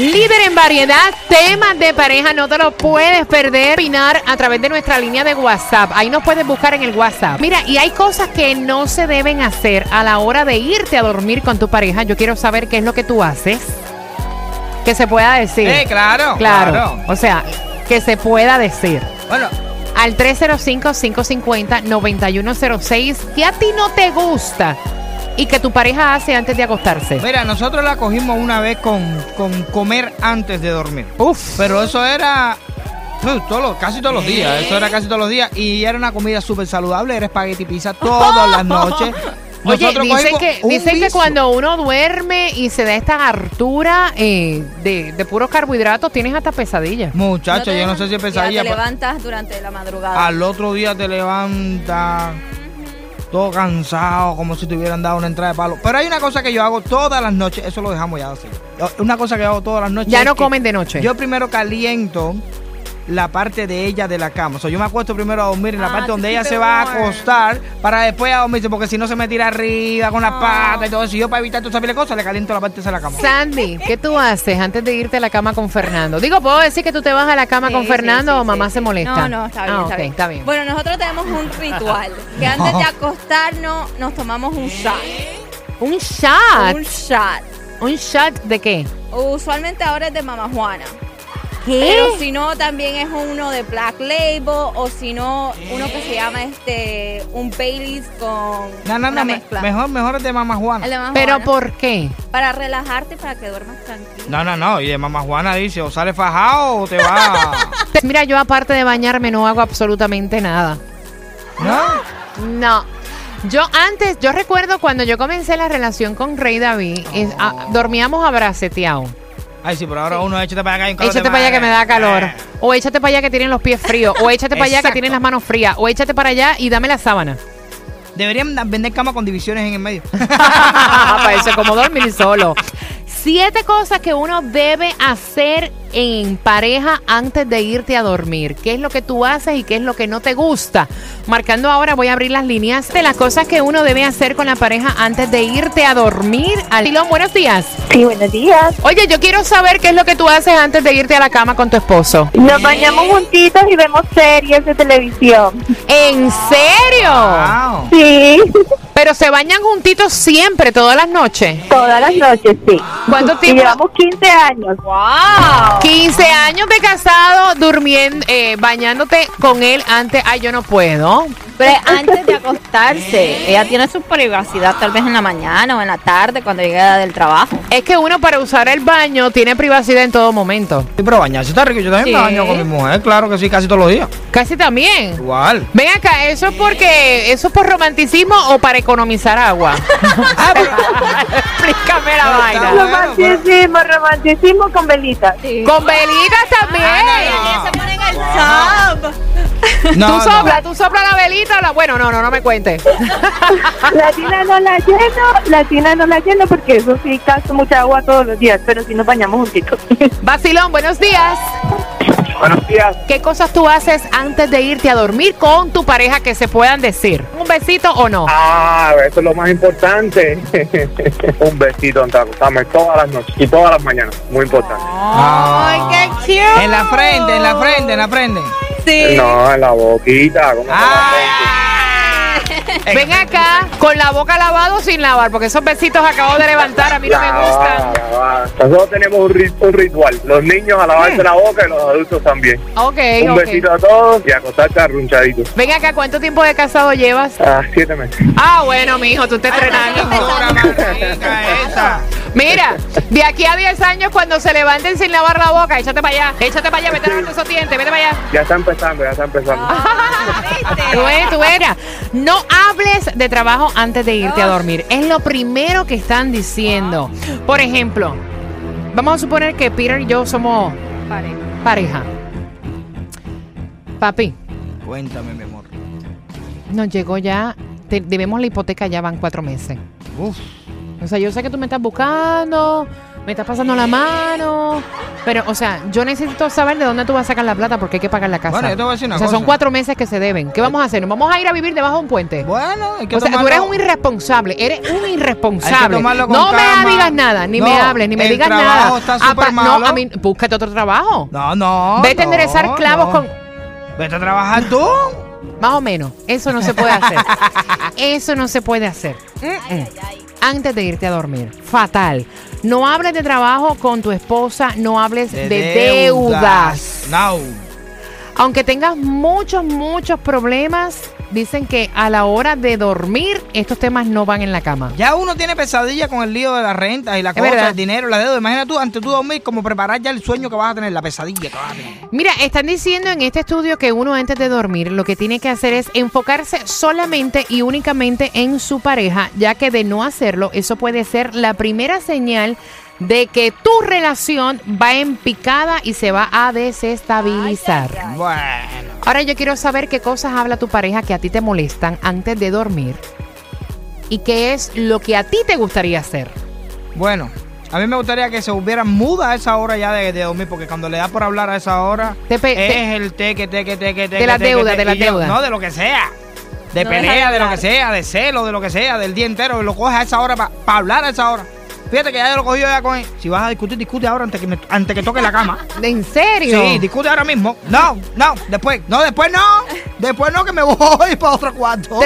Líder en variedad, temas de pareja, no te lo puedes perder. Opinar a través de nuestra línea de WhatsApp. Ahí nos puedes buscar en el WhatsApp. Mira, y hay cosas que no se deben hacer a la hora de irte a dormir con tu pareja. Yo quiero saber qué es lo que tú haces. Que se pueda decir. Eh, claro, Claro. claro. O sea, que se pueda decir. Bueno, Al 305-550-9106. ¿Qué a ti no te gusta? Y que tu pareja hace antes de acostarse. mira, nosotros la cogimos una vez con, con comer antes de dormir. Uf. Pero eso era todos los- casi todos los días. Eso era casi todos los días. Y era una comida súper saludable. Era espagueti pizza todas las noches. Oye, dicen que, dicen cuando uno duerme y se da esta hartura eh, de, de puros carbohidratos, tienes hasta pesadillas. Muchacho, te yo no sé si es ya pesadilla. te levantas durante la madrugada. al otro día te levantas todo cansado, como si te hubieran dado una entrada de palo. Pero hay una cosa que yo hago todas las noches. Eso lo dejamos ya así. Una cosa que yo hago todas las noches. Ya es no que comen de noche. Yo primero caliento la parte de ella de la cama. O sea, yo me acuesto primero a dormir en la Ah, parte donde ella se va a acostar para después a dormirse, porque si no se me tira arriba con las patas y todo eso. Y yo para evitar todas esas cosas le caliento la parte de la cama. Sandy, ¿qué tú haces antes de irte a la cama con Fernando? Digo, ¿puedo decir que tú te vas a la cama Sí, con Fernando sí, o mamá sí, se molesta? No, no, está bien, Ah, está, ok, bien. está bien. Bueno, nosotros tenemos un ritual que antes de acostarnos nos tomamos un shot. Un shot. Un shot. ¿Un shot de qué? Usualmente ahora es de Mama Juana. ¿Qué? Pero si no, también es uno de Black Label o si no, uno que se llama este un Baileys con No, no, una no. me- mezcla. mejor, mejor es de mamá Juana. El de Mama ¿Pero Juana. por qué? Para relajarte y para que duermas tranquilo. No, no, no. Y de mamá Juana dice, o sale fajado o te va. Mira, yo aparte de bañarme no hago absolutamente nada. ¿No? No. Yo antes, yo recuerdo cuando yo comencé la relación con Rey David, es- a- dormíamos abraceteados. Ay, sí, pero ahora uno échate para acá. hay un Échate para allá que me da calor. Eh. O échate para allá que tienen los pies fríos. O échate para allá que tienen las manos frías. O échate para allá y dame la sábana. Deberían vender cama con divisiones en el medio. para eso, como dormir solo. Siete cosas que uno debe hacer en pareja antes de irte a dormir. ¿Qué es lo que tú haces y qué es lo que no te gusta? Marcando ahora, voy a abrir las líneas de las cosas que uno debe hacer con la pareja antes de irte a dormir. Alilón, buenos días. Sí, buenos días. Oye, yo quiero saber qué es lo que tú haces antes de irte a la cama con tu esposo. Nos bañamos juntitos y vemos series de televisión. ¿En serio? Wow. Sí, Pero se bañan juntitos siempre, todas las noches. todas las noches, sí. ¿Cuánto Y tiempo? llevamos 15 años. ¡Wow! 15 años de casado, durmiendo, eh, bañándote con él antes. Ay, yo no puedo. Pero antes de acostarse, ella tiene su privacidad tal vez en la mañana o en la tarde cuando llega del trabajo. Es que uno para usar el baño tiene privacidad en todo momento. Sí, pero bañarse está rico. Yo también me baño con mi mujer, claro que sí, casi todos los días. Casi también. Igual. Ven acá, ¿eso es porque eso es por romanticismo o para economizar agua? Ah, pero- Explícame la No, vaina. Romanticismo, romanticismo con velitas. Con velitas también. Ah, se ponen el tub. No, tú no. soplas, tú soplas la velita. o la- Bueno, no, no, no me cuentes. La tina no la lleno, la tina no la lleno porque eso sí gasto mucha agua todos los días, pero sí nos bañamos juntitos. Vacilón, buenos días. Buenos días. ¿Qué cosas tú haces antes de irte a dormir con tu pareja que se puedan decir? ¿Un besito o no? Ah, eso es lo más importante. Un besito antes de acostarme todas las noches y todas las mañanas. Muy importante. ¡Ay, qué cute! En la frente, en la frente, en la frente. Sí. No, en la boquita. ¿cómo? Ah. Ven acá con la boca lavada o sin lavar, porque esos besitos acabo de levantar, a mí no me gustan. Nosotros tenemos un, ri- un ritual. Los niños a lavarse la boca y los adultos también. Ok, Un besito a todos y acostarse arrunchaditos. Ven acá, ¿cuánto tiempo de casado llevas? Ah, siete meses. Ah, bueno, mijo, tú te estrenando. Mira, de aquí a 10 años, cuando se levanten sin lavar la boca, échate para allá, échate para allá, vete a lavarte esos dientes, vete para allá. Ya está empezando, ya está empezando. Tú ves, tú verás. No hables de trabajo antes de irte a dormir. Es lo primero que están diciendo. Por ejemplo, vamos a suponer que Peter y yo somos Pareja. pareja. Papi, Cuéntame, mi amor. nos llegó ya, te- debemos la hipoteca ya van cuatro meses. Uf. O sea, yo sé que tú me estás buscando, me estás pasando la mano, pero, o sea, yo necesito saber de dónde tú vas a sacar la plata porque hay que pagar la casa. Bueno, yo te voy a decir una o sea, son cuatro meses que se deben. ¿Qué vamos a hacer? ¿Nos vamos a ir a vivir debajo de un puente? Bueno, hay que O sea, tú tomarlo- eres un irresponsable, eres un irresponsable. Hay que tomarlo con no calma. me digas nada, ni No, me hables, ni me el digas trabajo nada. está Apa- súper no, malo. a mí, búscate otro trabajo. No, no. Vete a enderezar clavos no. con... Vete a trabajar tú. Más o menos. Eso no se puede hacer. Eso no se puede hacer. Mm-mm. Antes de irte a dormir. Fatal. No hables de trabajo con tu esposa, no hables de, deudas. No. Aunque tengas muchos, muchos problemas, dicen que a la hora de dormir estos temas no van en la cama. Ya uno tiene pesadilla con el lío de las rentas y la Es cosa, verdad. el dinero, la deuda. Imagina tú, antes tú dormir, como preparar ya el sueño que vas a tener, la pesadilla que vas a tener. Mira, están diciendo en este estudio que uno antes de dormir lo que tiene que hacer es enfocarse solamente y únicamente en su pareja, ya que de no hacerlo, eso puede ser la primera señal de que tu relación va en picada y se va a desestabilizar. Bueno. Ahora yo quiero saber qué cosas habla tu pareja que a ti te molestan antes de dormir y qué es lo que a ti te gustaría hacer. Bueno, a mí me gustaría que se hubiera muda a esa hora ya de, de dormir, porque cuando le da por hablar a esa hora, Te es te- el teque, teque, teque, teque. De la teque, deuda, teque, de la yo, deuda. No, de lo que sea. De No pelea, de de lo que sea, de celo, de lo que sea, del día entero. Y lo coges a esa hora para hablar a esa hora. Fíjate que ya lo cogí yo ya con él. Si vas a discutir, discute ahora antes que, me- antes que toque la cama. ¿En serio? Sí, discute ahora mismo. No, no, después. No, después no. Después no, que me voy para otro cuarto.